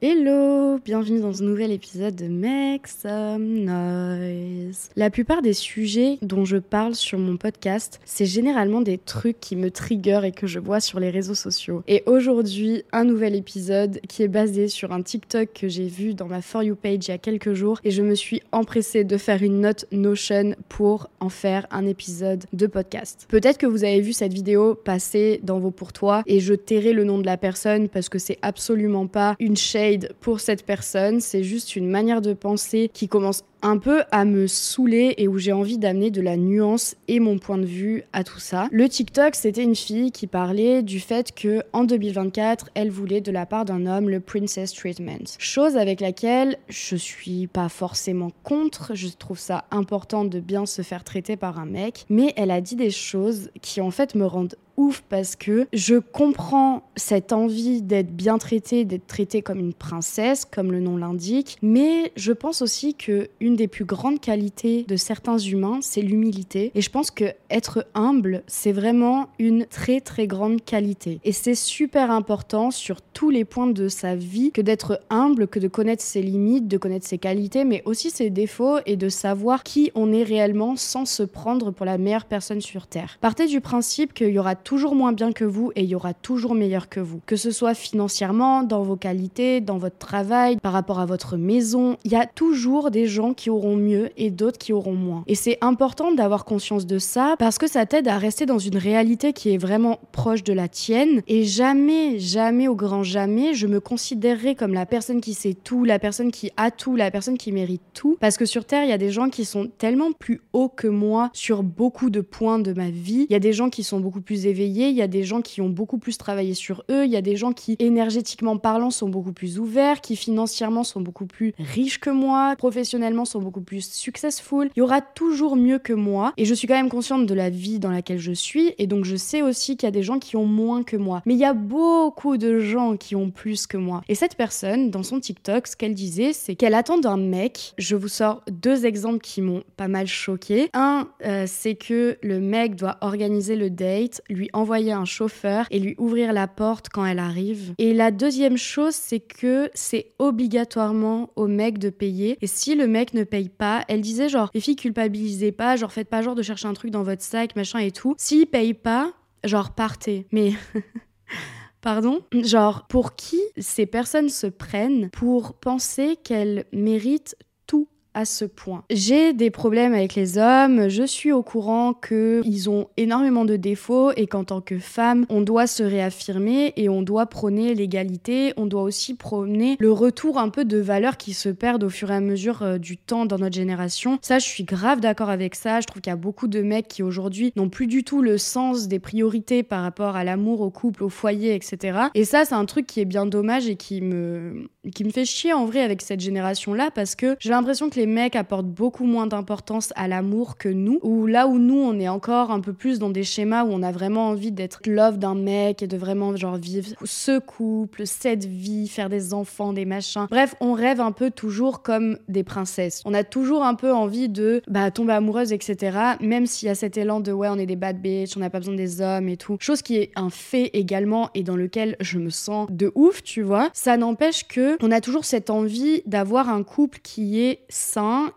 Hello, bienvenue dans ce nouvel épisode de Make Some Noise. La plupart des sujets dont je parle sur mon podcast, c'est généralement des trucs qui me trigger et que je vois sur les réseaux sociaux. Et aujourd'hui, un nouvel épisode qui est basé sur un TikTok que j'ai vu dans ma For You page il y a quelques jours et je me suis empressée de faire une note Notion pour en faire un épisode de podcast. Peut-être que vous avez vu cette vidéo passer dans vos pourtois et je tairai le nom de la personne parce que c'est absolument pas une chaîne pour cette personne, c'est juste une manière de penser qui commence un peu à me saouler et où j'ai envie d'amener de la nuance et mon point de vue à tout ça. Le TikTok, c'était une fille qui parlait du fait que en 2024, elle voulait de la part d'un homme le princess treatment. Chose avec laquelle je suis pas forcément contre, je trouve ça important de bien se faire traiter par un mec, mais elle a dit des choses qui en fait me rendent ouf parce que je comprends cette envie d'être bien traitée, d'être traitée comme une princesse, comme le nom l'indique, mais je pense aussi que une des plus grandes qualités de certains humains, c'est l'humilité. Et je pense que être humble, c'est vraiment une très très grande qualité. Et c'est super important sur tous les points de sa vie que d'être humble, que de connaître ses limites, de connaître ses qualités, mais aussi ses défauts et de savoir qui on est réellement sans se prendre pour la meilleure personne sur Terre. Partez du principe qu'il y aura toujours moins bien que vous et il y aura toujours meilleur que vous. Que ce soit financièrement, dans vos qualités, dans votre travail, par rapport à votre maison, il y a toujours des gens qui auront mieux et d'autres qui auront moins. Et c'est important d'avoir conscience de ça parce que ça t'aide à rester dans une réalité qui est vraiment proche de la tienne. Et jamais, jamais, au grand jamais, je me considérerai comme la personne qui sait tout, la personne qui a tout, la personne qui mérite tout. Parce que sur Terre, il y a des gens qui sont tellement plus hauts que moi sur beaucoup de points de ma vie. Il y a des gens qui sont beaucoup plus éveillés, il y a des gens qui ont beaucoup plus travaillé sur eux, il y a des gens qui, énergétiquement parlant, sont beaucoup plus ouverts, qui financièrement sont beaucoup plus riches que moi, professionnellement sont beaucoup plus successful. Il y aura toujours mieux que moi. Et je suis quand même consciente de la vie dans laquelle je suis. Et donc je sais aussi qu'il y a des gens qui ont moins que moi. Mais il y a beaucoup de gens qui ont plus que moi. Et cette personne, dans son TikTok, ce qu'elle disait, c'est qu'elle attend d'un mec. Je vous sors deux exemples qui m'ont pas mal choqué. Un, euh, c'est que le mec doit organiser le date, lui envoyer un chauffeur et lui ouvrir la porte quand elle arrive. Et la deuxième chose, c'est que c'est obligatoirement au mec de payer. Et si le mec ne paye pas, elle disait genre, les filles culpabilisez pas, genre faites pas genre de chercher un truc dans votre sac, machin et tout. S'il paye pas, genre partez. Mais... Pardon? Genre, pour qui ces personnes se prennent pour penser qu'elles méritent à ce point. J'ai des problèmes avec les hommes, je suis au courant qu'ils ont énormément de défauts et qu'en tant que femme, on doit se réaffirmer et on doit prôner l'égalité, on doit aussi prôner le retour un peu de valeurs qui se perdent au fur et à mesure euh, du temps dans notre génération. Ça, je suis grave d'accord avec ça. Je trouve qu'il y a beaucoup de mecs qui aujourd'hui n'ont plus du tout le sens des priorités par rapport à l'amour, au couple, au foyer, etc. Et ça, c'est un truc qui est bien dommage et qui me, qui me fait chier en vrai avec cette génération-là parce que j'ai l'impression que les mecs apportent beaucoup moins d'importance à l'amour que nous, ou là où nous, on est encore un peu plus dans des schémas où on a vraiment envie d'être love d'un mec et de vraiment genre vivre ce couple, cette vie, faire des enfants, des machins. Bref, on rêve un peu toujours comme des princesses. On a toujours un peu envie de bah, tomber amoureuse, etc. Même s'il y a cet élan de ouais, on est des bad bitch, on n'a pas besoin des hommes et tout. Chose qui est un fait également et dans lequel je me sens de ouf, tu vois. Ça n'empêche que on a toujours cette envie d'avoir un couple qui est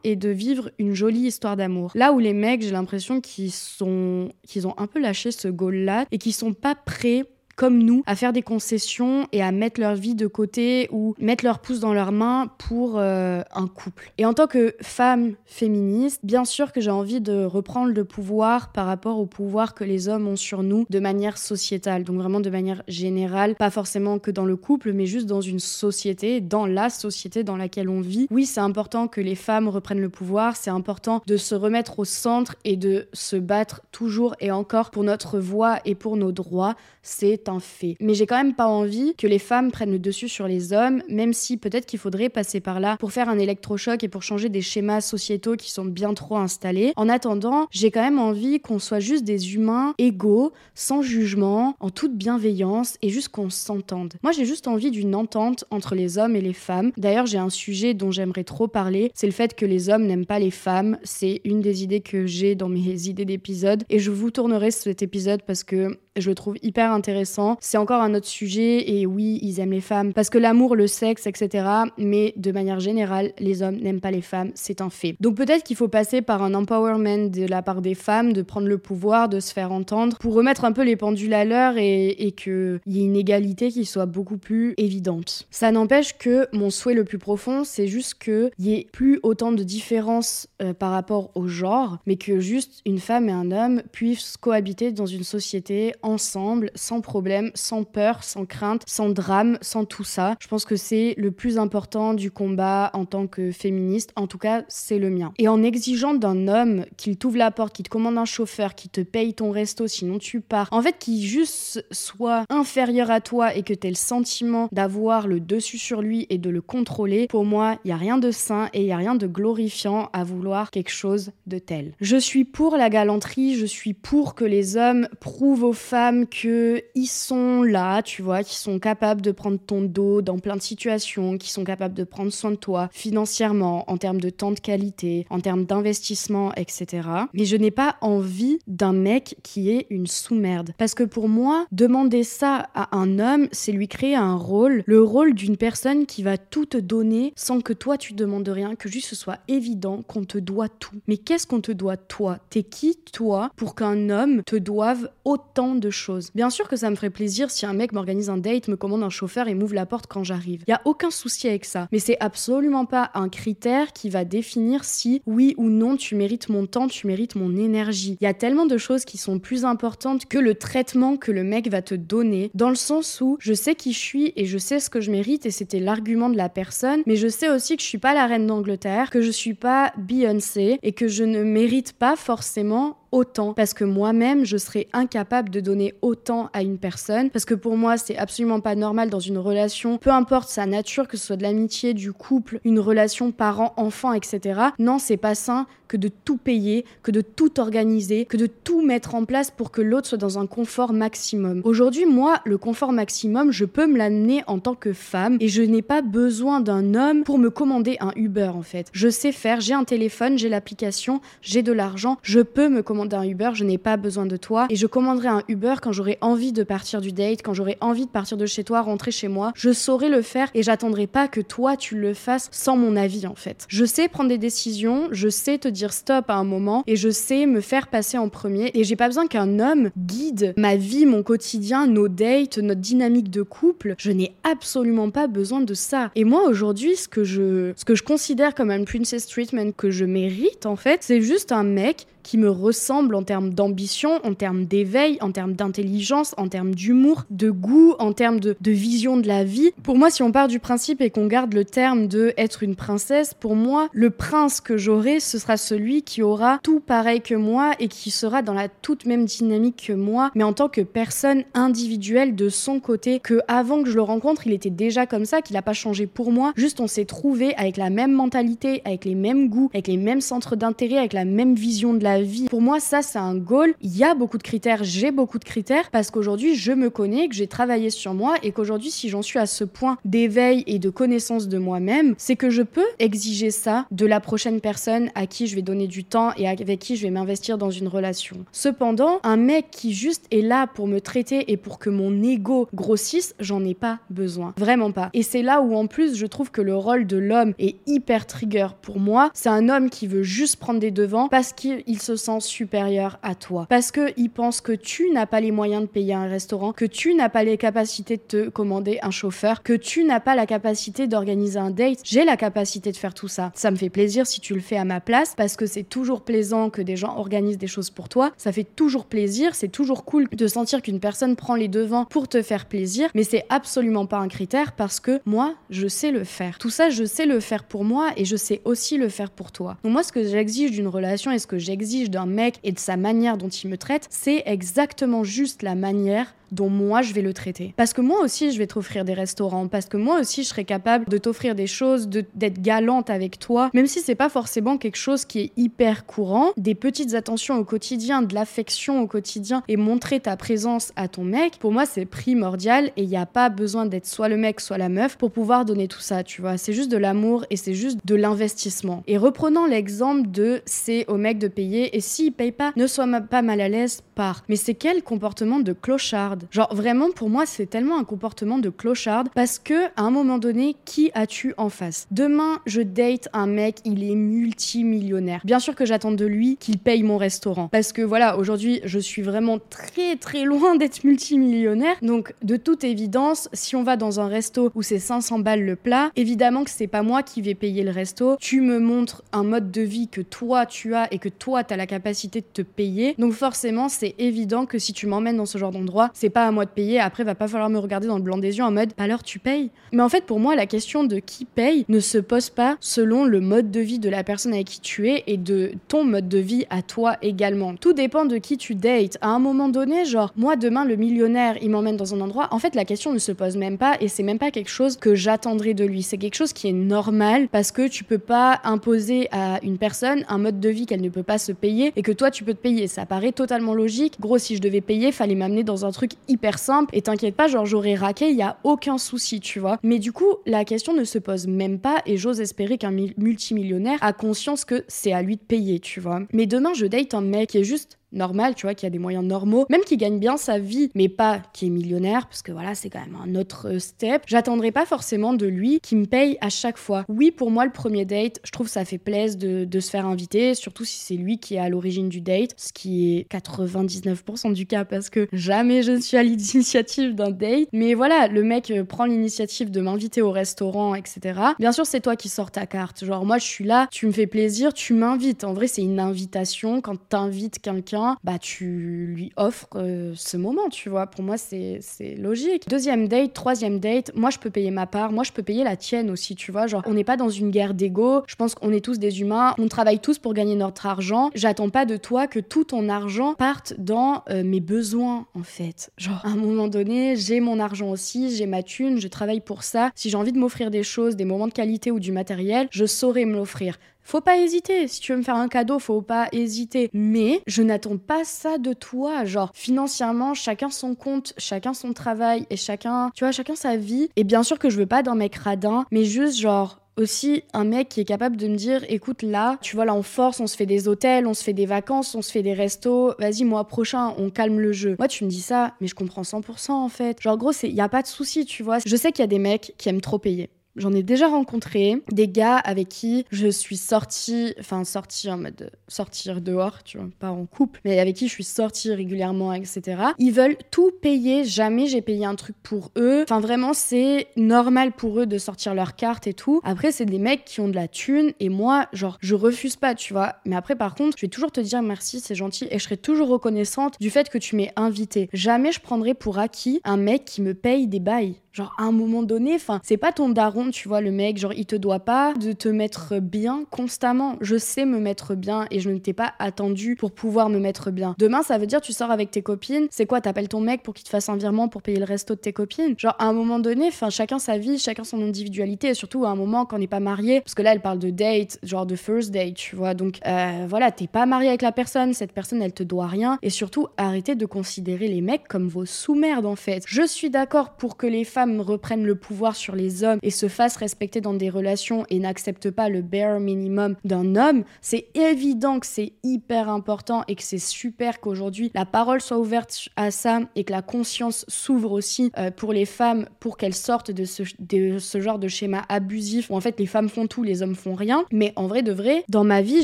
et de vivre une jolie histoire d'amour. Là où les mecs, j'ai l'impression qu'ils sont qu'ils ont un peu lâché ce goal là et qu'ils sont pas prêts comme nous à faire des concessions et à mettre leur vie de côté ou mettre leur pouce dans leurs mains pour euh, un couple. Et en tant que femme féministe, bien sûr que j'ai envie de reprendre le pouvoir par rapport au pouvoir que les hommes ont sur nous de manière sociétale, donc vraiment de manière générale, pas forcément que dans le couple, mais juste dans une société, dans la société dans laquelle on vit. Oui, c'est important que les femmes reprennent le pouvoir, c'est important de se remettre au centre et de se battre toujours et encore pour notre voix et pour nos droits. C'est fait. Mais j'ai quand même pas envie que les femmes prennent le dessus sur les hommes, même si peut-être qu'il faudrait passer par là pour faire un électrochoc et pour changer des schémas sociétaux qui sont bien trop installés. En attendant, j'ai quand même envie qu'on soit juste des humains égaux, sans jugement, en toute bienveillance et juste qu'on s'entende. Moi, j'ai juste envie d'une entente entre les hommes et les femmes. D'ailleurs, j'ai un sujet dont j'aimerais trop parler, c'est le fait que les hommes n'aiment pas les femmes. C'est une des idées que j'ai dans mes idées d'épisode et je vous tournerai cet épisode parce que je le trouve hyper intéressant c'est encore un autre sujet et oui, ils aiment les femmes parce que l'amour, le sexe, etc. Mais de manière générale, les hommes n'aiment pas les femmes, c'est un fait. Donc peut-être qu'il faut passer par un empowerment de la part des femmes, de prendre le pouvoir, de se faire entendre pour remettre un peu les pendules à l'heure et, et qu'il y ait une égalité qui soit beaucoup plus évidente. Ça n'empêche que mon souhait le plus profond, c'est juste qu'il y ait plus autant de différences euh, par rapport au genre, mais que juste une femme et un homme puissent cohabiter dans une société ensemble, sans problème, sans peur, sans crainte, sans drame, sans tout ça. Je pense que c'est le plus important du combat en tant que féministe. En tout cas, c'est le mien. Et en exigeant d'un homme qu'il t'ouvre la porte, qu'il te commande un chauffeur, qu'il te paye ton resto, sinon tu pars. En fait, qu'il juste soit inférieur à toi et que tu aies le sentiment d'avoir le dessus sur lui et de le contrôler, pour moi, il y a rien de sain et il y a rien de glorifiant à vouloir quelque chose de tel. Je suis pour la galanterie, je suis pour que les hommes prouvent aux femmes que ils sont là, tu vois, qu'ils sont capables de prendre ton dos dans plein de situations, qu'ils sont capables de prendre soin de toi financièrement, en termes de temps de qualité, en termes d'investissement, etc. Mais je n'ai pas envie d'un mec qui est une sous-merde. Parce que pour moi, demander ça à un homme, c'est lui créer un rôle, le rôle d'une personne qui va tout te donner sans que toi tu demandes rien, que juste ce soit évident qu'on te doit tout. Mais qu'est-ce qu'on te doit toi? T'es qui toi pour qu'un homme te doive autant de choses? Bien sûr que ça me plaisir si un mec m'organise un date, me commande un chauffeur et m'ouvre la porte quand j'arrive. Y a aucun souci avec ça. Mais c'est absolument pas un critère qui va définir si oui ou non tu mérites mon temps, tu mérites mon énergie. Il y a tellement de choses qui sont plus importantes que le traitement que le mec va te donner, dans le sens où je sais qui je suis et je sais ce que je mérite et c'était l'argument de la personne, mais je sais aussi que je suis pas la reine d'Angleterre, que je suis pas Beyoncé et que je ne mérite pas forcément autant parce que moi-même je serais incapable de donner autant à une personne parce que pour moi c'est absolument pas normal dans une relation peu importe sa nature que ce soit de l'amitié du couple une relation parent enfant etc non c'est pas sain que de tout payer que de tout organiser que de tout mettre en place pour que l'autre soit dans un confort maximum. Aujourd'hui moi le confort maximum je peux me l'amener en tant que femme et je n'ai pas besoin d'un homme pour me commander un Uber en fait. Je sais faire j'ai un téléphone j'ai l'application j'ai de l'argent je peux me commander un Uber, je n'ai pas besoin de toi. Et je commanderai un Uber quand j'aurai envie de partir du date, quand j'aurai envie de partir de chez toi, rentrer chez moi. Je saurai le faire et j'attendrai pas que toi tu le fasses sans mon avis en fait. Je sais prendre des décisions, je sais te dire stop à un moment et je sais me faire passer en premier. Et j'ai pas besoin qu'un homme guide ma vie, mon quotidien, nos dates, notre dynamique de couple. Je n'ai absolument pas besoin de ça. Et moi aujourd'hui, ce que je, ce que je considère comme un princess treatment que je mérite en fait, c'est juste un mec qui me ressemble en termes d'ambition, en termes d'éveil, en termes d'intelligence, en termes d'humour, de goût, en termes de, vision de la vie. Pour moi, si on part du principe et qu'on garde le terme de être une princesse, pour moi, le prince que j'aurai, ce sera celui qui aura tout pareil que moi et qui sera dans la toute même dynamique que moi, mais en tant que personne individuelle de son côté, que avant que je le rencontre, il était déjà comme ça, qu'il n'a pas changé pour moi. Juste, on s'est trouvé avec la même mentalité, avec les mêmes goûts, avec les mêmes centres d'intérêt, avec la même vision de la vie. Pour moi, ça, c'est un goal. Il y a beaucoup de critères, j'ai beaucoup de critères parce qu'aujourd'hui, je me connais, que j'ai travaillé sur moi et qu'aujourd'hui, si j'en suis à ce point d'éveil et de connaissance de moi-même, c'est que je peux exiger ça de la prochaine personne à qui je vais donner du temps et avec qui je vais m'investir dans une relation. Cependant, un mec qui juste est là pour me traiter et pour que mon ego grossisse, j'en ai pas besoin. Vraiment pas. Et c'est là où en plus, je trouve que le rôle de l'homme est hyper trigger pour moi. C'est un homme qui veut juste prendre des devants parce qu'il se sent supérieur à toi. Parce qu'il pense que tu n'as pas les moyens de payer un restaurant, que tu n'as pas les capacités de te commander un chauffeur, que tu n'as pas la capacité d'organiser un date. J'ai la capacité de faire tout ça. Ça me fait plaisir si tu le fais à ma place parce que c'est toujours plaisant que des gens organisent des choses pour toi. Ça fait toujours plaisir, c'est toujours cool de sentir qu'une personne prend les devants pour te faire plaisir, mais c'est absolument pas un critère parce que moi, je sais le faire. Tout ça, je sais le faire pour moi et je sais aussi le faire pour toi. Donc moi, ce que j'exige d'une relation et ce que j'exige d'un mec et de sa manière dont il me traite, c'est exactement juste la manière dont moi je vais le traiter. Parce que moi aussi je vais t'offrir des restaurants, parce que moi aussi je serai capable de t'offrir des choses, d'être galante avec toi, même si c'est pas forcément quelque chose qui est hyper courant, des petites attentions au quotidien, de l'affection au quotidien et montrer ta présence à ton mec, pour moi c'est primordial et il n'y a pas besoin d'être soit le mec soit la meuf pour pouvoir donner tout ça, tu vois. C'est juste de l'amour et c'est juste de l'investissement. Et reprenant l'exemple de c'est au mec de payer et s'il paye pas, ne sois pas mal à l'aise, part. Mais c'est quel comportement de clochard Genre vraiment pour moi c'est tellement un comportement de clochard parce que à un moment donné, qui as-tu en face? Demain, je date un mec, il est multimillionnaire. Bien sûr que j'attends de lui qu'il paye mon restaurant parce que voilà, aujourd'hui, je suis vraiment très très loin d'être multimillionnaire. Donc de toute évidence, si on va dans un resto où c'est 500 balles le plat, évidemment que c'est pas moi qui vais payer le resto. Tu me montres un mode de vie que toi tu as et que toi tu as la capacité de te payer. Donc forcément, c'est évident que si tu m'emmènes dans ce genre d'endroit, c'est pas à moi de payer. Après, va pas falloir me regarder dans le blanc des yeux en mode alors tu payes. Mais en fait, pour moi, la question de qui paye ne se pose pas selon le mode de vie de la personne avec qui tu es et de ton mode de vie à toi également. Tout dépend de qui tu dates. À un moment donné, genre, moi demain, le millionnaire, il m'emmène dans un endroit. En fait, la question ne se pose même pas et c'est même pas quelque chose que j'attendrai de lui. C'est quelque chose qui est normal parce que tu peux pas imposer à une personne un mode de vie qu'elle ne peut pas se payer et que toi tu peux te payer. Ça paraît totalement logique. Gros, si je devais payer, fallait m'amener dans un truc hyper simple et t'inquiète pas, genre j'aurais raqué, il y a aucun souci, tu vois. Mais du coup, la question ne se pose même pas et j'ose espérer qu'un multimillionnaire a conscience que c'est à lui de payer, tu vois. Mais demain, je date un mec qui est juste normal, tu vois, qui a des moyens normaux, même qui gagne bien sa vie, mais pas qui est millionnaire, parce que voilà, c'est quand même un autre step. J'attendrai pas forcément de lui qui me paye à chaque fois. Oui, pour moi, le premier date, je trouve ça fait plaisir de, de se faire inviter, surtout si c'est lui qui est à l'origine du date, ce qui est 99% du cas, parce que jamais je ne suis à l'initiative d'un date. Mais voilà, le mec euh, prend l'initiative de m'inviter au restaurant, etc. Bien sûr, c'est toi qui sors ta carte. Genre, moi, je suis là, tu me fais plaisir, tu m'invites. En vrai, c'est une invitation quand t'invites quelqu'un bah tu lui offres euh, ce moment, tu vois. Pour moi, c'est logique. Deuxième date, troisième date, moi je peux payer ma part, moi je peux payer la tienne aussi, tu vois. Genre, on n'est pas dans une guerre d'ego. Je pense qu'on est tous des humains, on travaille tous pour gagner notre argent. J'attends pas de toi que tout ton argent parte dans euh, mes besoins, en fait. Genre, à un moment donné, j'ai mon argent aussi, j'ai ma thune, je travaille pour ça. Si j'ai envie de m'offrir des choses, des moments de qualité ou du matériel, je saurais me l'offrir. Faut pas hésiter. Si tu veux me faire un cadeau, faut pas hésiter. Mais je n'attends pas ça de toi. Genre, financièrement, chacun son compte, chacun son travail et chacun, tu vois, chacun sa vie. Et bien sûr que je veux pas d'un mec radin, mais juste genre, aussi un mec qui est capable de me dire écoute là tu vois là on force on se fait des hôtels on se fait des vacances on se fait des restos vas-y mois prochain on calme le jeu moi tu me dis ça mais je comprends 100% en fait genre gros c'est y a pas de souci tu vois je sais qu'il y a des mecs qui aiment trop payer J'en ai déjà rencontré des gars avec qui je suis sortie, enfin sortie en mode sortir dehors, tu vois, pas en couple, mais avec qui je suis sortie régulièrement, etc. Ils veulent tout payer, jamais j'ai payé un truc pour eux. Enfin vraiment, c'est normal pour eux de sortir leur carte et tout. Après, c'est des mecs qui ont de la thune et moi, genre, je refuse pas, tu vois. Mais après, par contre, je vais toujours te dire merci, c'est gentil et je serai toujours reconnaissante du fait que tu m'aies invité. Jamais je prendrai pour acquis un mec qui me paye des bails. Genre, à un moment donné, enfin, c'est pas ton daron, tu vois, le mec, genre, il te doit pas de te mettre bien constamment. Je sais me mettre bien et je ne t'ai pas attendu pour pouvoir me mettre bien. Demain, ça veut dire, tu sors avec tes copines, c'est quoi, t'appelles ton mec pour qu'il te fasse un virement pour payer le resto de tes copines? Genre, à un moment donné, enfin, chacun sa vie, chacun son individualité, et surtout à un moment quand on n'est pas marié, parce que là, elle parle de date, genre de first date, tu vois. Donc, euh, voilà, t'es pas marié avec la personne, cette personne, elle te doit rien, et surtout, arrêtez de considérer les mecs comme vos sous-merdes, en fait. Je suis d'accord pour que les femmes reprennent le pouvoir sur les hommes et se fassent respecter dans des relations et n'acceptent pas le bare minimum d'un homme, c'est évident que c'est hyper important et que c'est super qu'aujourd'hui la parole soit ouverte à ça et que la conscience s'ouvre aussi euh, pour les femmes pour qu'elles sortent de ce, de ce genre de schéma abusif où en fait les femmes font tout, les hommes font rien. Mais en vrai de vrai, dans ma vie,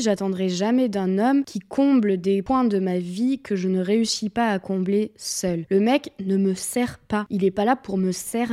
j'attendrai jamais d'un homme qui comble des points de ma vie que je ne réussis pas à combler seul. Le mec ne me sert pas. Il est pas là pour me servir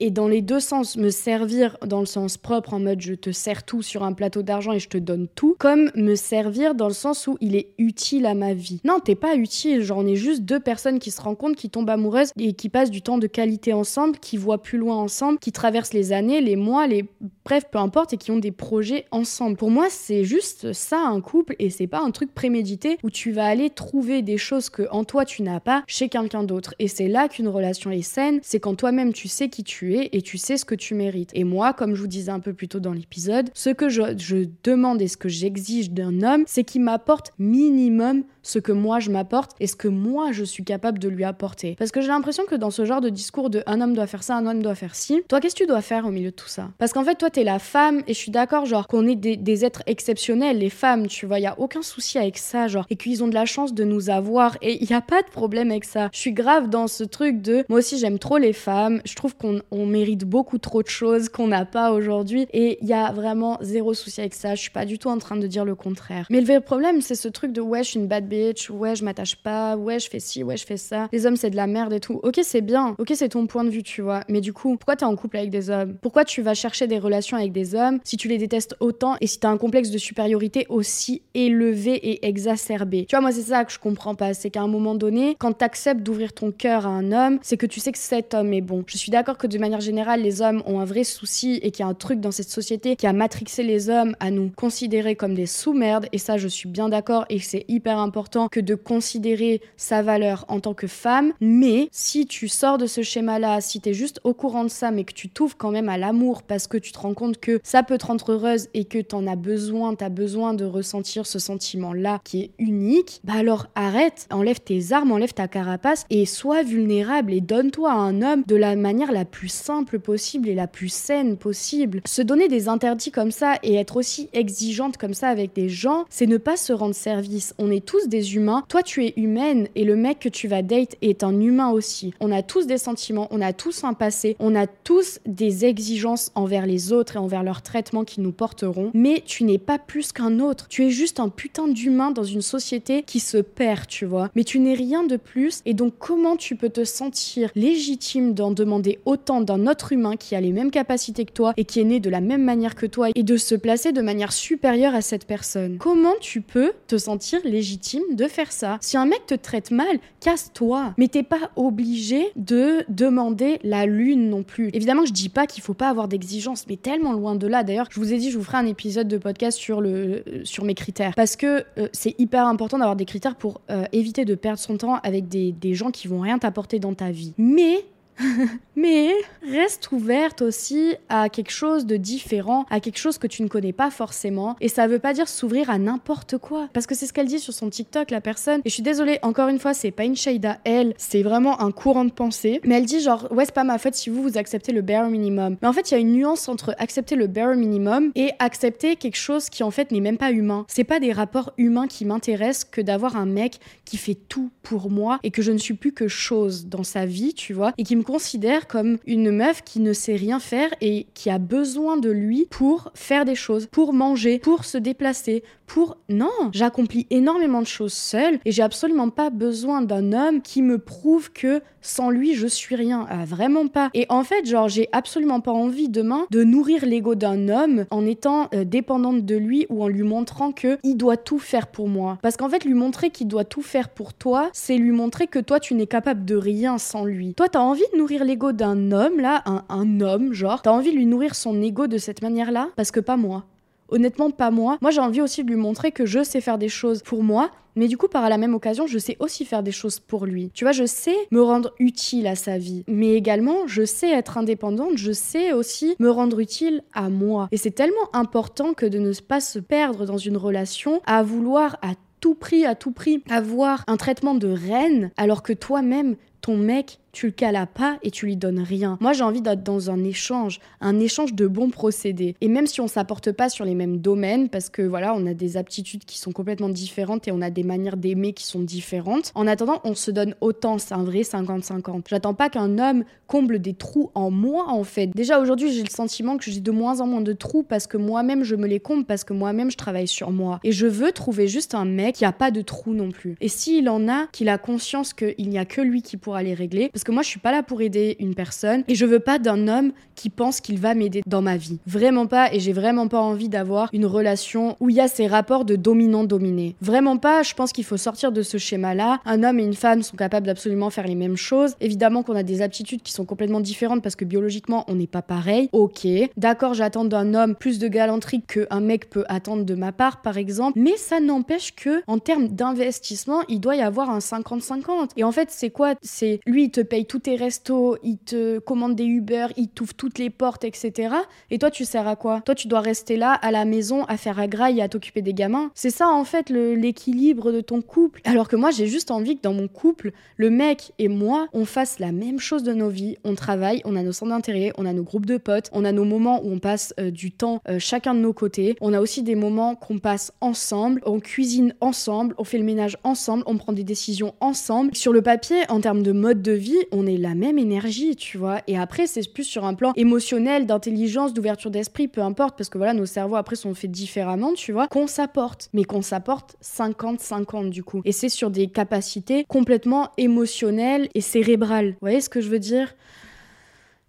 Et dans les deux sens, me servir dans le sens propre, en mode je te sers tout sur un plateau d'argent et je te donne tout, comme me servir dans le sens où il est utile à ma vie. Non, t'es pas utile, genre on est juste deux personnes qui se rencontrent, qui tombent amoureuses et qui passent du temps de qualité ensemble, qui voient plus loin ensemble, qui traversent les années, les mois, les bref, peu importe, et qui ont des projets ensemble. Pour moi, c'est juste ça un couple et c'est pas un truc prémédité où tu vas aller trouver des choses que en toi tu n'as pas chez quelqu'un d'autre. Et c'est là qu'une relation est saine, c'est quand toi-même tu sais qui tu es et tu sais ce que tu mérites. Et moi, comme je vous disais un peu plus tôt dans l'épisode, ce que je, je demande et ce que j'exige d'un homme, c'est qu'il m'apporte minimum ce que moi je m'apporte et ce que moi je suis capable de lui apporter. Parce que j'ai l'impression que dans ce genre de discours de un homme doit faire ça, un homme doit faire ci, toi qu'est-ce que tu dois faire au milieu de tout ça? Parce qu'en fait, toi t'es la femme et je suis d'accord, genre, qu'on est des, êtres exceptionnels, les femmes, tu vois, y a aucun souci avec ça, genre, et qu'ils ont de la chance de nous avoir et y a pas de problème avec ça. Je suis grave dans ce truc de, moi aussi j'aime trop les femmes, je trouve qu'on mérite beaucoup trop de choses qu'on n'a pas aujourd'hui et il y a vraiment zéro souci avec ça. Je suis pas du tout en train de dire le contraire. Mais le vrai problème, c'est ce truc de ouais, je suis une bad ouais, je m'attache pas, ouais, je fais ci, ouais, je fais ça. Les hommes, c'est de la merde et tout. Ok, c'est bien, ok, c'est ton point de vue, tu vois. Mais du coup, pourquoi t'es en couple avec des hommes? Pourquoi tu vas chercher des relations avec des hommes si tu les détestes autant et si t'as un complexe de supériorité aussi élevé et exacerbé? Tu vois, moi, c'est ça que je comprends pas. C'est qu'à un moment donné, quand t'acceptes d'ouvrir ton cœur à un homme, c'est que tu sais que cet homme est bon. Je suis d'accord que de manière générale, les hommes ont un vrai souci et qu'il y a un truc dans cette société qui a matrixé les hommes à nous considérer comme des sous-merdes. Et ça, je suis bien d'accord et c'est hyper important que de considérer sa valeur en tant que femme. Mais si tu sors de ce schéma-là, si tu es juste au courant de ça, mais que tu t'ouvres quand même à l'amour parce que tu te rends compte que ça peut te rendre heureuse et que tu en as besoin, tu as besoin de ressentir ce sentiment-là qui est unique, bah alors arrête, enlève tes armes, enlève ta carapace et sois vulnérable et donne-toi à un homme de la manière la plus simple possible et la plus saine possible. Se donner des interdits comme ça et être aussi exigeante comme ça avec des gens, c'est ne pas se rendre service. On est tous humains. Toi, tu es humaine et le mec que tu vas date est un humain aussi. On a tous des sentiments, on a tous un passé, on a tous des exigences envers les autres et envers leur traitement qui nous porteront. Mais tu n'es pas plus qu'un autre. Tu es juste un putain d'humain dans une société qui se perd, tu vois. Mais tu n'es rien de plus. Et donc, comment tu peux te sentir légitime d'en demander autant d'un autre humain qui a les mêmes capacités que toi et qui est né de la même manière que toi et de se placer de manière supérieure à cette personne? Comment tu peux te sentir légitime de faire ça Si un mec te traite mal, casse-toi. Mais t'es pas obligé de demander la lune non plus. Évidemment, je dis pas qu'il faut pas avoir d'exigences, mais tellement loin de là. D'ailleurs, je vous ai dit, je vous ferai un épisode de podcast sur, euh, mes critères. Parce que euh, c'est hyper important d'avoir des critères pour euh, éviter de perdre son temps avec des, des gens qui vont rien t'apporter dans ta vie. Mais Mais reste ouverte aussi à quelque chose de différent, à quelque chose que tu ne connais pas forcément. Et ça veut pas dire s'ouvrir à n'importe quoi. Parce que c'est ce qu'elle dit sur son TikTok, la personne. Et je suis désolée, encore une fois, c'est pas une shade à elle, c'est vraiment un courant de pensée. Mais elle dit genre, ouais, c'est pas ma faute si vous, vous acceptez le bare minimum. Mais en fait, il y a une nuance entre accepter le bare minimum et accepter quelque chose qui en fait n'est même pas humain. C'est pas des rapports humains qui m'intéressent que d'avoir un mec qui fait tout pour moi et que je ne suis plus que chose dans sa vie, tu vois, et qui me considère comme une meuf qui ne sait rien faire et qui a besoin de lui pour faire des choses, pour manger, pour se déplacer, pour... Non, j'accomplis énormément de choses seule et j'ai absolument pas besoin d'un homme qui me prouve que sans lui je suis rien. Ah, vraiment pas. Et en fait, genre, j'ai absolument pas envie demain de nourrir l'ego d'un homme en étant euh, dépendante de lui ou en lui montrant que il doit tout faire pour moi. Parce qu'en fait, lui montrer qu'il doit tout faire pour toi, c'est lui montrer que toi tu n'es capable de rien sans lui. Toi, t'as envie nourrir l'ego d'un homme là, un, un homme, genre, t'as envie de lui nourrir son ego de cette manière-là? Parce que pas moi. Honnêtement, pas moi. Moi, j'ai envie aussi de lui montrer que je sais faire des choses pour moi, mais du coup, par la même occasion, je sais aussi faire des choses pour lui. Tu vois, je sais me rendre utile à sa vie, mais également, je sais être indépendante, je sais aussi me rendre utile à moi. Et c'est tellement important que de ne pas se perdre dans une relation à vouloir à tout prix, à tout prix, avoir un traitement de reine, alors que toi-même, ton mec, tu le calas pas et tu lui donnes rien. Moi, j'ai envie d'être dans un échange, un échange de bons procédés. Et même si on s'apporte pas sur les mêmes domaines, parce que voilà, on a des aptitudes qui sont complètement différentes et on a des manières d'aimer qui sont différentes, en attendant, on se donne autant. C'est un vrai 50-50. J'attends pas qu'un homme comble des trous en moi, en fait. Déjà, aujourd'hui, j'ai le sentiment que j'ai de moins en moins de trous parce que moi-même, je me les comble, parce que moi-même, je travaille sur moi. Et je veux trouver juste un mec qui a pas de trous non plus. Et s'il en a, qu'il a conscience qu'il n'y a que lui qui pourra les régler, que moi, je suis pas là pour aider une personne et je veux pas d'un homme qui pense qu'il va m'aider dans ma vie. Vraiment pas et j'ai vraiment pas envie d'avoir une relation où il y a ces rapports de dominant-dominé. Vraiment pas, je pense qu'il faut sortir de ce schéma-là. Un homme et une femme sont capables d'absolument faire les mêmes choses. Évidemment qu'on a des aptitudes qui sont complètement différentes parce que biologiquement, on n'est pas pareil. Ok, d'accord, j'attends d'un homme plus de galanterie qu'un mec peut attendre de ma part, par exemple. Mais ça n'empêche que, en termes d'investissement, il doit y avoir un 50-50. Et en fait, c'est quoi? C'est lui, il te paye tous tes restos, il te commande des Uber, il t'ouvre toutes les portes, etc. Et toi, tu sers à quoi? Toi, tu dois rester là, à la maison, à faire à graille à t'occuper des gamins. C'est ça, en fait, l'équilibre de ton couple. Alors que moi, j'ai juste envie que dans mon couple, le mec et moi, on fasse la même chose de nos vies. On travaille, on a nos centres d'intérêt, on a nos groupes de potes, on a nos moments où on passe euh, du temps euh, chacun de nos côtés. On a aussi des moments qu'on passe ensemble, on cuisine ensemble, on fait le ménage ensemble, on prend des décisions ensemble. Sur le papier, en termes de mode de vie, on est la même énergie, tu vois. Et après, c'est plus sur un plan émotionnel, d'intelligence, d'ouverture d'esprit, peu importe, parce que voilà, nos cerveaux après sont faits différemment, tu vois, qu'on s'apporte. Mais qu'on s'apporte 50-50 du coup. Et c'est sur des capacités complètement émotionnelles et cérébrales. Vous voyez ce que je veux dire?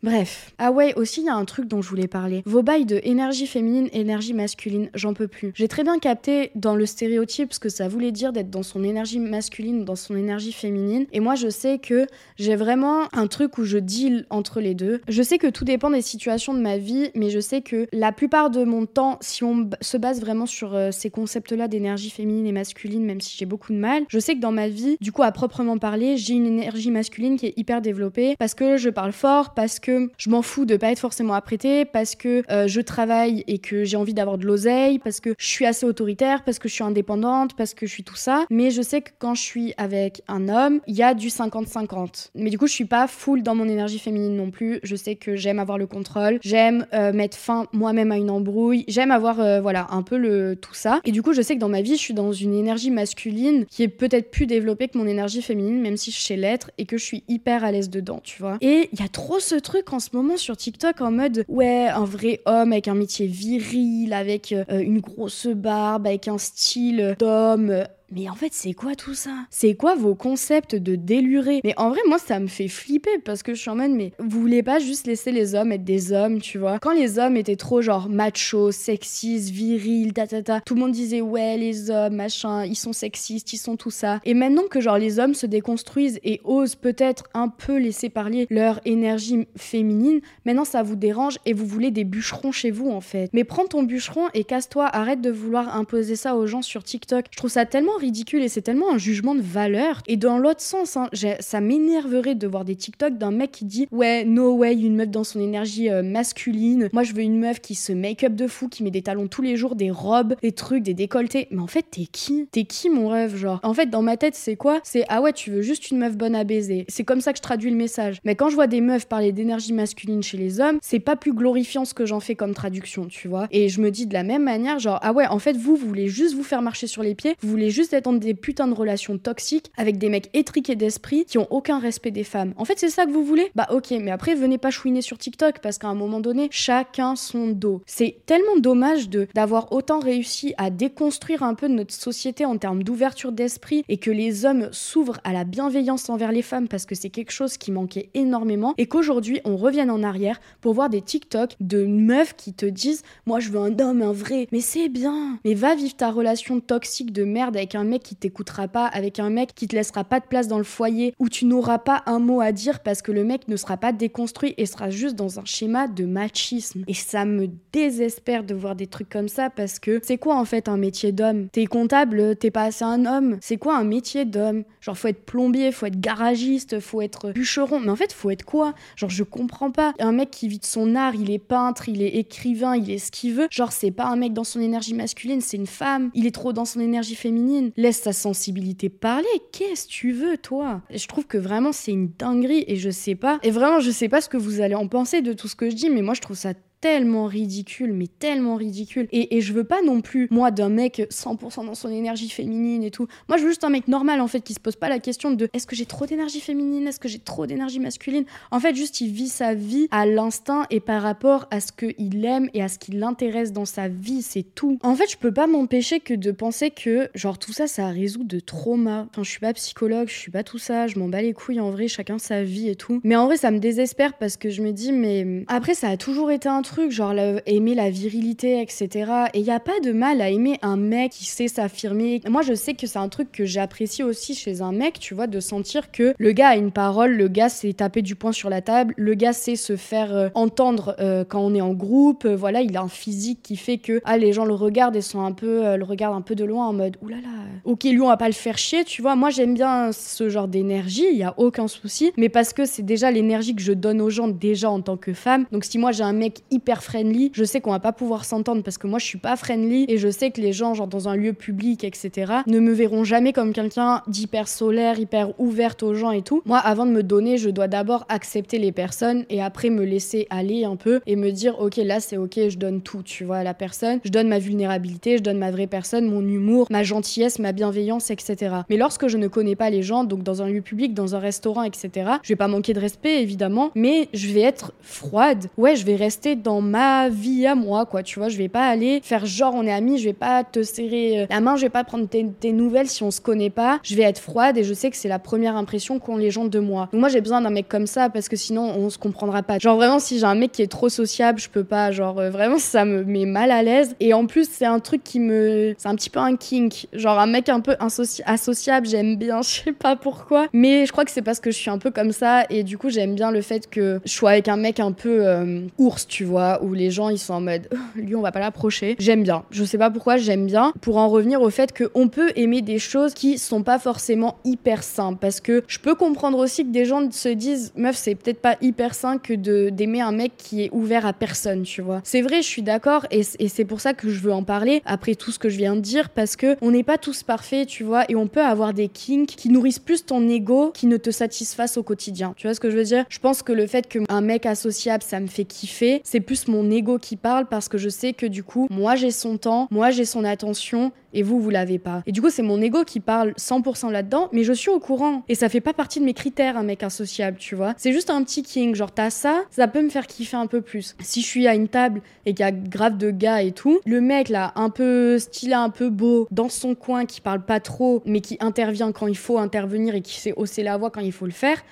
Bref. Ah ouais, aussi, il y a un truc dont je voulais parler. Vos bails de énergie féminine, énergie masculine, j'en peux plus. J'ai très bien capté dans le stéréotype ce que ça voulait dire d'être dans son énergie masculine, dans son énergie féminine. Et moi, je sais que j'ai vraiment un truc où je deal entre les deux. Je sais que tout dépend des situations de ma vie, mais je sais que la plupart de mon temps, si on se base vraiment sur euh, ces concepts-là d'énergie féminine et masculine, même si j'ai beaucoup de mal, je sais que dans ma vie, du coup, à proprement parler, j'ai une énergie masculine qui est hyper développée parce que je parle fort, parce que je m'en fous de pas être forcément apprêtée, parce que euh, je travaille et que j'ai envie d'avoir de l'oseille, parce que je suis assez autoritaire, parce que je suis indépendante, parce que je suis tout ça. Mais je sais que quand je suis avec un homme, il y a du 50-50. Mais du coup, je suis pas full dans mon énergie féminine non plus. Je sais que j'aime avoir le contrôle, j'aime euh, mettre fin moi-même à une embrouille, j'aime avoir euh, voilà un peu tout ça. Et du coup, je sais que dans ma vie, je suis dans une énergie masculine qui est peut-être plus développée que mon énergie féminine, même si je sais l'être et que je suis hyper à l'aise dedans, tu vois. Et il y a trop ce truc en ce moment sur TikTok en mode ouais, un vrai homme avec un métier viril, avec euh, une grosse barbe, avec un style d'homme mais en fait, c'est quoi tout ça? C'est quoi vos concepts de déluré Mais en vrai, moi, ça me fait flipper parce que je suis en mode, mais vous voulez pas juste laisser les hommes être des hommes, tu vois? Quand les hommes étaient trop genre macho, sexistes, virils, ta ta ta, tout le monde disait ouais, les hommes, machin, ils sont sexistes, ils sont tout ça. Et maintenant que genre les hommes se déconstruisent et osent peut-être un peu laisser parler leur énergie féminine, maintenant ça vous dérange et vous voulez des bûcherons chez vous en fait. Mais prends ton bûcheron et casse-toi, arrête de vouloir imposer ça aux gens sur TikTok. Je trouve ça tellement ridicule et c'est tellement un jugement de valeur. Et dans l'autre sens, hein, ça m'énerverait de voir des TikTok d'un mec qui dit Ouais, no way, une meuf dans son énergie euh, masculine. Moi, je veux une meuf qui se make-up de fou, qui met des talons tous les jours, des robes, des trucs, des décolletés. Mais en fait, t'es qui? T'es qui, mon rêve Genre, en fait, dans ma tête, c'est quoi? C'est Ah ouais, tu veux juste une meuf bonne à baiser. C'est comme ça que je traduis le message. Mais quand je vois des meufs parler d'énergie masculine chez les hommes, c'est pas plus glorifiant ce que j'en fais comme traduction, tu vois? Et je me dis de la même manière, genre, ah ouais, en fait, vous, vous voulez juste vous faire marcher sur les pieds, vous voulez juste être dans des putains de relations toxiques avec des mecs étriqués d'esprit qui ont aucun respect des femmes. En fait, c'est ça que vous voulez? Bah ok, mais après, venez pas chouiner sur TikTok parce qu'à un moment donné, chacun son dos. C'est tellement dommage de d'avoir autant réussi à déconstruire un peu notre société en termes d'ouverture d'esprit et que les hommes s'ouvrent à la bienveillance envers les femmes parce que c'est quelque chose qui manquait énormément et qu'aujourd'hui on revienne en arrière pour voir des TikTok de meufs qui te disent moi je veux un homme un vrai mais c'est bien mais va vivre ta relation toxique de merde avec un mec qui t'écoutera pas, avec un mec qui te laissera pas de place dans le foyer, où tu n'auras pas un mot à dire parce que le mec ne sera pas déconstruit et sera juste dans un schéma de machisme. Et ça me désespère de voir des trucs comme ça parce que c'est quoi en fait un métier d'homme? T'es comptable, t'es pas assez un homme. C'est quoi un métier d'homme? Genre faut être plombier, faut être garagiste, faut être bûcheron. Mais en fait, faut être quoi? Genre je comprends pas. Un mec qui vit de son art, il est peintre, il est écrivain, il est ce qu'il veut. Genre c'est pas un mec dans son énergie masculine, c'est une femme. Il est trop dans son énergie féminine. Laisse sa sensibilité parler. Qu'est-ce que tu veux, toi? Je trouve que vraiment c'est une dinguerie et je sais pas. Et vraiment, je sais pas ce que vous allez en penser de tout ce que je dis, mais moi je trouve ça tellement ridicule, mais tellement ridicule. Et, je veux pas non plus, moi, d'un mec 100% dans son énergie féminine et tout. Moi, je veux juste un mec normal, en fait, qui se pose pas la question de est-ce que j'ai trop d'énergie féminine, est-ce que j'ai trop d'énergie masculine? En fait, juste, il vit sa vie à l'instinct et par rapport à ce qu'il aime et à ce qui l'intéresse dans sa vie, c'est tout. En fait, je peux pas m'empêcher que de penser que, genre, tout ça, ça résout de traumas. Enfin, je suis pas psychologue, je suis pas tout ça, je m'en bats les couilles, en vrai, chacun sa vie et tout. Mais en vrai, ça me désespère parce que je me dis, mais après, ça a toujours été un truc genre aimer la virilité, etc. Et il y a pas de mal à aimer un mec qui sait s'affirmer. Moi, je sais que c'est un truc que j'apprécie aussi chez un mec, tu vois, de sentir que le gars a une parole, le gars sait taper du poing sur la table, le gars sait se faire euh, entendre euh, quand on est en groupe. Euh, voilà, il a un physique qui fait que ah, les gens le regardent et sont un peu, le regardent un peu de loin en mode oulala, ok, lui on va pas le faire chier, tu vois. Moi, j'aime bien ce genre d'énergie, il y a aucun souci, mais parce que c'est déjà l'énergie que je donne aux gens déjà en tant que femme. Donc si moi j'ai un mec hyper friendly, je sais qu'on va pas pouvoir s'entendre parce que moi je suis pas friendly et je sais que les gens, genre dans un lieu public, etc., ne me verront jamais comme quelqu'un d'hyper solaire, hyper ouverte aux gens et tout. Moi, avant de me donner, je dois d'abord accepter les personnes et après me laisser aller un peu et me dire, ok, là c'est ok, je donne tout, tu vois, à la personne. Je donne ma vulnérabilité, je donne ma vraie personne, mon humour, ma gentillesse, ma bienveillance, etc. Mais lorsque je ne connais pas les gens, donc dans un lieu public, dans un restaurant, etc., je vais pas manquer de respect évidemment, mais je vais être froide. Ouais, je vais rester dans ma vie à moi, quoi. Tu vois, je vais pas aller faire genre on est amis, je vais pas te serrer euh, la main, je vais pas prendre tes, nouvelles si on se connaît pas. Je vais être froide et je sais que c'est la première impression qu'ont les gens de moi. Donc moi j'ai besoin d'un mec comme ça parce que sinon on se comprendra pas. Genre vraiment si j'ai un mec qui est trop sociable, je peux pas. Genre euh, vraiment ça me met mal à l'aise. Et en plus c'est un truc qui me, c'est un petit peu un kink. Genre un mec un peu associable, j'aime bien. Je sais pas pourquoi, mais je crois que c'est parce que je suis un peu comme ça et du coup j'aime bien le fait que je sois avec un mec un peu euh, ours, tu vois, où les gens ils sont en mode lui on va pas l'approcher. J'aime bien. Je sais pas pourquoi j'aime bien. Pour en revenir au fait qu'on peut aimer des choses qui sont pas forcément hyper simples parce que je peux comprendre aussi que des gens se disent meuf c'est peut-être pas hyper sain que d'aimer un mec qui est ouvert à personne tu vois c'est vrai je suis d'accord et, et c'est pour ça que je veux en parler après tout ce que je viens de dire parce que on n'est pas tous parfaits tu vois et on peut avoir des kinks qui nourrissent plus ton ego qui ne te satisfassent au quotidien tu vois ce que je veux dire? Je pense que le fait que un mec associable ça me fait kiffer c'est plus mon ego qui parle parce que je sais que du coup moi j'ai son temps moi j'ai son attention et vous, vous l'avez pas. Et du coup, c'est mon ego qui parle 100% là-dedans, mais je suis au courant. Et ça fait pas partie de mes critères, un mec insociable, tu vois. C'est juste un petit king, genre t'as ça, ça peut me faire kiffer un peu plus. Si je suis à une table et qu'il y a grave de gars et tout, le mec là, un peu stylé, un peu beau, dans son coin, qui parle pas trop, mais qui intervient quand il faut intervenir et qui sait hausser la voix quand il faut le faire,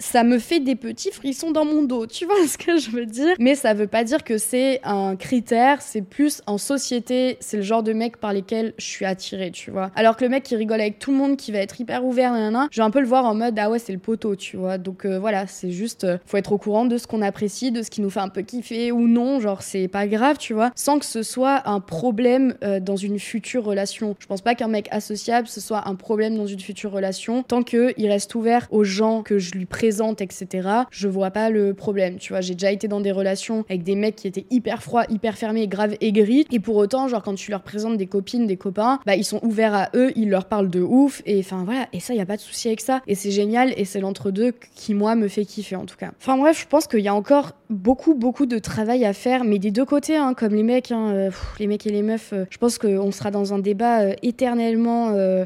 ça me fait des petits frissons dans mon dos, tu vois ce que je veux dire? Mais ça veut pas dire que c'est un critère, c'est plus en société, c'est le genre de mec par lesquels je suis attirée, tu vois. Alors que le mec qui rigole avec tout le monde, qui va être hyper ouvert, nanana, je vais un peu le voir en mode ah ouais, c'est le poteau, tu vois. Donc euh, voilà, c'est juste, euh, faut être au courant de ce qu'on apprécie, de ce qui nous fait un peu kiffer ou non, genre c'est pas grave, tu vois, sans que ce soit un problème euh, dans une future relation. Je pense pas qu'un mec associable ce soit un problème dans une future relation tant que il reste ouvert aux gens que je lui présente etc., je vois pas le problème. Tu vois, j'ai déjà été dans des relations avec des mecs qui étaient hyper froids, hyper fermés, grave aigris. Et pour autant, genre, quand tu leur présentes des copines, des copains, bah, ils sont ouverts à eux, ils leur parlent de ouf. Et enfin, voilà. Et ça, y a pas de souci avec ça. Et c'est génial. Et c'est l'entre-deux qui, moi, me fait kiffer, en tout cas. Enfin, bref, je pense qu'il y a encore beaucoup, beaucoup de travail à faire, mais des deux côtés, hein, comme les mecs, hein, euh, les mecs et les meufs. Euh, je pense qu'on sera dans un débat euh, éternellement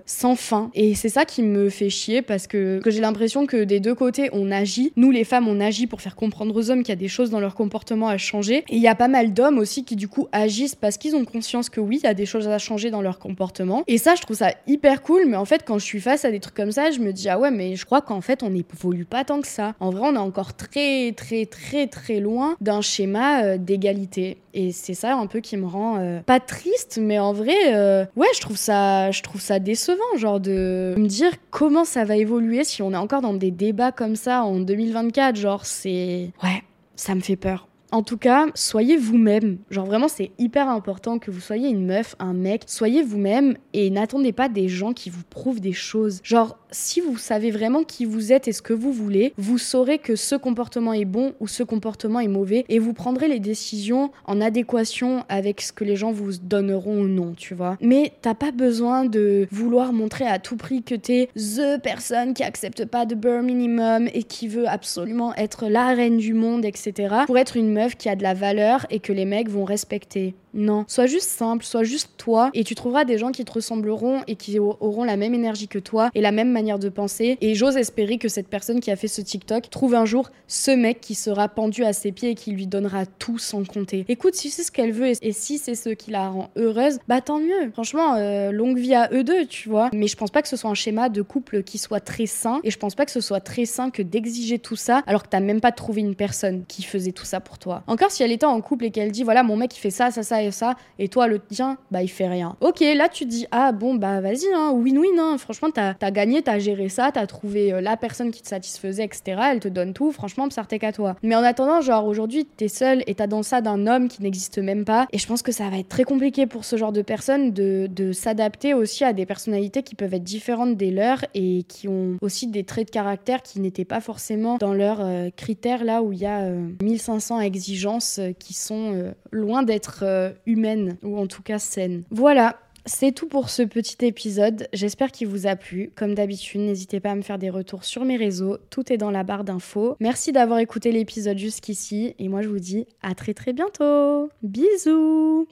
sans fin. Et c'est ça qui me fait chier parce que, que j'ai l'impression que des deux côtés, on agit. Nous, les femmes, on agit pour faire comprendre aux hommes qu'il y a des choses dans leur comportement à changer. Et il y a pas mal d'hommes aussi qui, du coup, agissent parce qu'ils ont conscience que oui, il y a des choses à changer dans leur comportement. Et ça, je trouve ça hyper cool. Mais en fait, quand je suis face à des trucs comme ça, je me dis, ah ouais, mais je crois qu'en fait, on n'évolue pas tant que ça. En vrai, on est encore très, très, très, très loin d'un schéma euh, d'égalité. Et c'est ça un peu qui me rend euh, pas triste, mais en vrai, euh, ouais, je trouve ça, je trouve ça décevant, genre de me dire comment ça va évoluer si on est encore dans des débats comme ça en 2024. Genre, c'est. Ouais, ça me fait peur. En tout cas, soyez vous-même. Genre vraiment, c'est hyper important que vous soyez une meuf, un mec. Soyez vous-même et n'attendez pas des gens qui vous prouvent des choses. Genre, si vous savez vraiment qui vous êtes et ce que vous voulez, vous saurez que ce comportement est bon ou ce comportement est mauvais et vous prendrez les décisions en adéquation avec ce que les gens vous donneront ou non, tu vois. Mais t'as pas besoin de vouloir montrer à tout prix que t'es THE personne qui accepte pas de bare minimum et qui veut absolument être la reine du monde, etc. pour être une meuf qui a de la valeur et que les mecs vont respecter. Non, sois juste simple, sois juste toi et tu trouveras des gens qui te ressembleront et qui auront la même énergie que toi et la même manière de penser. Et j'ose espérer que cette personne qui a fait ce TikTok trouve un jour ce mec qui sera pendu à ses pieds et qui lui donnera tout sans compter. Écoute, si c'est ce qu'elle veut et si c'est ce qui la rend heureuse, bah tant mieux. Franchement, euh, longue vie à eux deux, tu vois. Mais je pense pas que ce soit un schéma de couple qui soit très sain et je pense pas que ce soit très sain que d'exiger tout ça alors que t'as même pas trouvé une personne qui faisait tout ça pour toi. Encore si elle était en couple et qu'elle dit voilà mon mec il fait ça, ça, ça et ça, et toi le tien, bah il fait rien. Ok, là tu dis ah bon bah vas-y, hein, win-win, hein. franchement t'as as gagné, t'as géré ça, t'as trouvé euh, la personne qui te satisfaisait, etc. Elle te donne tout, franchement t'es qu'à toi. Mais en attendant, genre aujourd'hui t'es seul et t'as dans ça d'un homme qui n'existe même pas, et je pense que ça va être très compliqué pour ce genre de personnes de, s'adapter aussi à des personnalités qui peuvent être différentes des leurs et qui ont aussi des traits de caractère qui n'étaient pas forcément dans leurs euh, critères là où il y a 1500 euh, exigences qui sont loin d'être humaines ou en tout cas saines. Voilà, c'est tout pour ce petit épisode. J'espère qu'il vous a plu. Comme d'habitude, n'hésitez pas à me faire des retours sur mes réseaux. Tout est dans la barre d'infos. Merci d'avoir écouté l'épisode jusqu'ici. Et moi, je vous dis à très très bientôt. Bisous